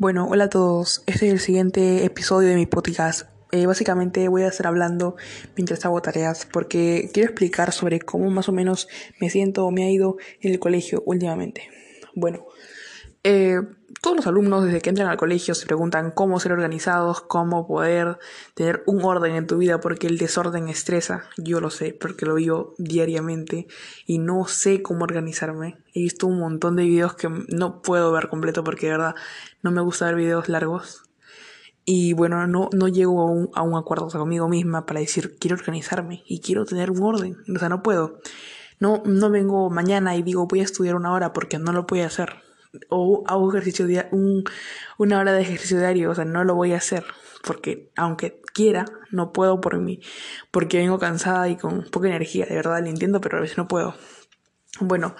Bueno, hola a todos. Este es el siguiente episodio de mi podcast. Eh, básicamente voy a estar hablando mientras hago tareas porque quiero explicar sobre cómo más o menos me siento o me ha ido en el colegio últimamente. Bueno, eh, todos los alumnos desde que entran al colegio se preguntan cómo ser organizados, cómo poder tener un orden en tu vida, porque el desorden estresa. Yo lo sé, porque lo vivo diariamente y no sé cómo organizarme. He visto un montón de videos que no puedo ver completo porque de verdad no me gusta ver videos largos. Y bueno, no, no llego a un, a un acuerdo conmigo misma para decir quiero organizarme y quiero tener un orden. O sea, no puedo. No, no vengo mañana y digo voy a estudiar una hora porque no lo puedo hacer o hago ejercicio un, una hora de ejercicio diario, o sea, no lo voy a hacer porque aunque quiera, no puedo por mí, porque vengo cansada y con poca energía, de verdad lo entiendo, pero a veces no puedo. Bueno,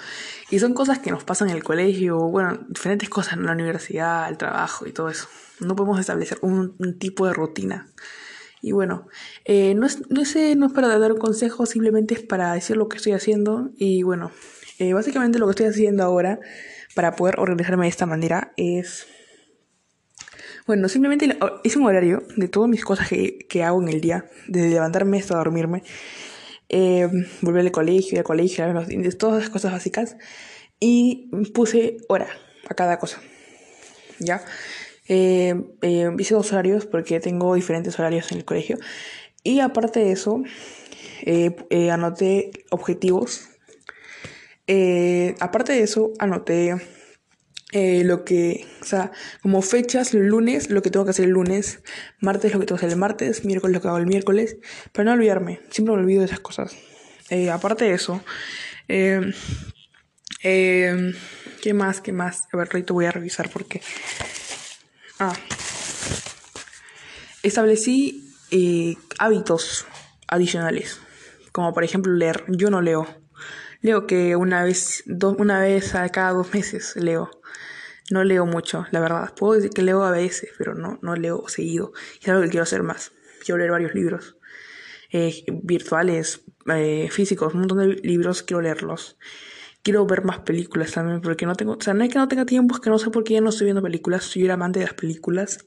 y son cosas que nos pasan en el colegio, bueno, diferentes cosas en la universidad, el trabajo y todo eso. No podemos establecer un, tipo de rutina. Y bueno, eh, no, es, no, no es para dar un consejo, simplemente es para decir lo que estoy haciendo. Y bueno, eh, básicamente lo que estoy haciendo ahora para poder organizarme de esta manera es... Bueno, simplemente es un horario de todas mis cosas que, hago en el día, desde levantarme hasta dormirme, eh, volver al colegio, ir al colegio, los dientes, todas esas cosas básicas, y puse hora a cada cosa, ¿ya? Eh, eh, hice dos horarios porque tengo diferentes horarios en el colegio, y aparte de eso, anoté objetivos eh, aparte de eso, anoté eh, lo que, o sea, como fechas, lunes, lo que tengo que hacer el lunes, martes, lo que tengo que hacer el martes, miércoles, lo que hago el miércoles, pero no olvidarme, siempre me olvido de esas cosas. Eh, aparte de eso, ¿qué más? ¿Qué más? A ver, ahorita voy a revisar porque... Ah. Establecí hábitos adicionales, como por ejemplo leer. Yo no leo. Leo que una vez, una vez a cada dos meses leo. No leo mucho, la verdad. Puedo decir que leo a veces, pero no, no leo seguido. Y es algo que quiero hacer más. Quiero leer varios libros. Eh, virtuales, eh, físicos, un montón de libros, quiero leerlos. Quiero ver más películas también, porque no tengo, o sea, no es que no tenga tiempo, es que no sé por qué ya no estoy viendo películas, soy el amante de las películas.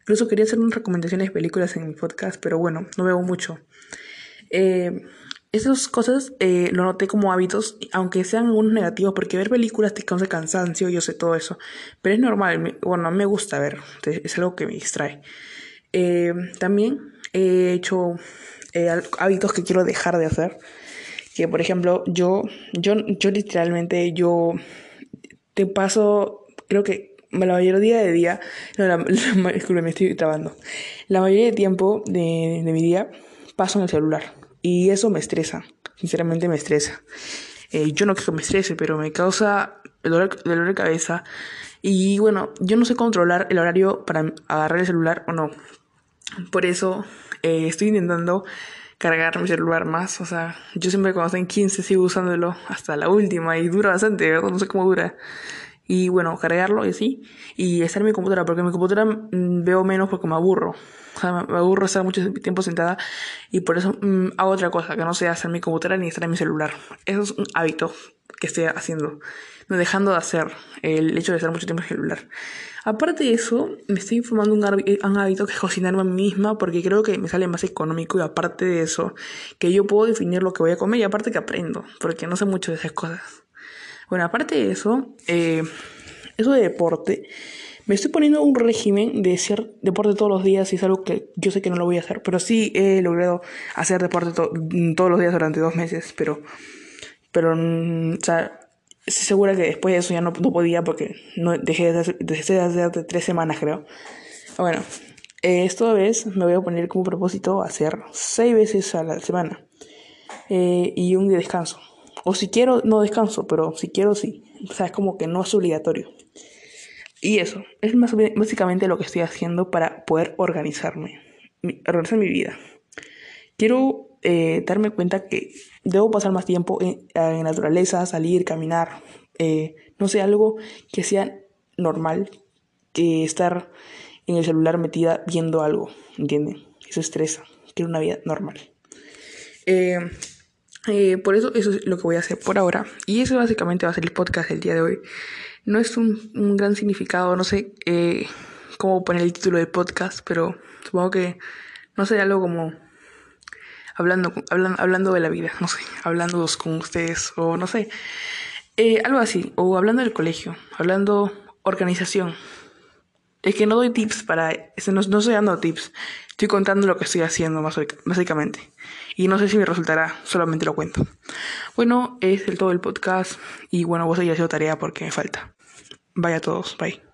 Incluso quería hacer unas recomendaciones de películas en mi podcast, pero bueno, no veo mucho. Eh, esas cosas eh, lo noté como hábitos, aunque sean algunos negativos, porque ver películas te causa cansancio, yo sé todo eso. Pero es normal, bueno, me gusta ver, es algo que me distrae. Eh, también he hecho eh, hábitos que quiero dejar de hacer. Que por ejemplo, yo, yo, yo literalmente, yo te paso, creo que la mayoría de día, no, la, me estoy trabando. La mayoría de tiempo de mi día paso en el celular y eso me estresa, sinceramente me estresa. Eh, yo no quiero que me estrese, pero me causa dolor, dolor, de cabeza. Y bueno, yo no sé controlar el horario para agarrar el celular o no. Por eso eh, estoy intentando cargar mi celular más. O sea, yo siempre cuando estoy en 15 sigo usándolo hasta la última y dura bastante, ¿verdad? No sé cómo dura. Y bueno, cargarlo y así. Y estar en mi computadora, porque en mi computadora mm, veo menos porque me aburro. O sea, me aburro estar mucho tiempo sentada y por eso mm, hago otra cosa, que no sea hacer mi computadora ni estar en mi celular. Eso es un hábito que estoy haciendo, no dejando de hacer el hecho de estar mucho tiempo en el celular. Aparte de eso, me estoy formando un, un hábito que es cocinarme a mí misma porque creo que me sale más económico y aparte de eso, que yo puedo definir lo que voy a comer y aparte que aprendo, porque no sé mucho de esas cosas. Bueno, aparte de eso, eh, eso de deporte me estoy poniendo un régimen de hacer deporte todos los días y es algo que yo sé que no lo voy a hacer, pero sí he logrado hacer deporte todos los días durante dos meses, pero, pero, mm, o sea, estoy segura que después de eso ya no, no podía porque no, dejé de hacer, de hace tres semanas, creo. Bueno, eh, esta vez me voy a poner como propósito hacer seis veces a la semana eh, y un día de descanso. O si quiero, no descanso, pero si quiero, sí. O sea, es como que no es obligatorio. Y eso, es más, básicamente lo que estoy haciendo para poder organizarme, organizar mi vida. Quiero eh, darme cuenta que debo pasar más tiempo en, en naturaleza, salir, caminar, eh, no sé, algo que sea normal que estar en el celular metida viendo algo, ¿entienden? Eso estresa. Quiero una vida normal. Eh, Eh, por eso eso es lo que voy a hacer por ahora. Y eso básicamente va a ser el podcast del día de hoy. No es un, un gran significado, no sé eh, cómo poner el título del podcast, pero supongo que, no sé, algo como hablando, hablando, hablando de la vida, no sé, hablando con ustedes, o no sé, eh, algo así, o hablando del colegio, hablando organización. Es que no doy tips para, no, no estoy dando tips, estoy contando lo que estoy haciendo básicamente. Y no sé si me resultará, solamente lo cuento. Bueno, es el todo el podcast y bueno, voy a seguir haciendo tarea porque me falta. Vaya a todos, bye.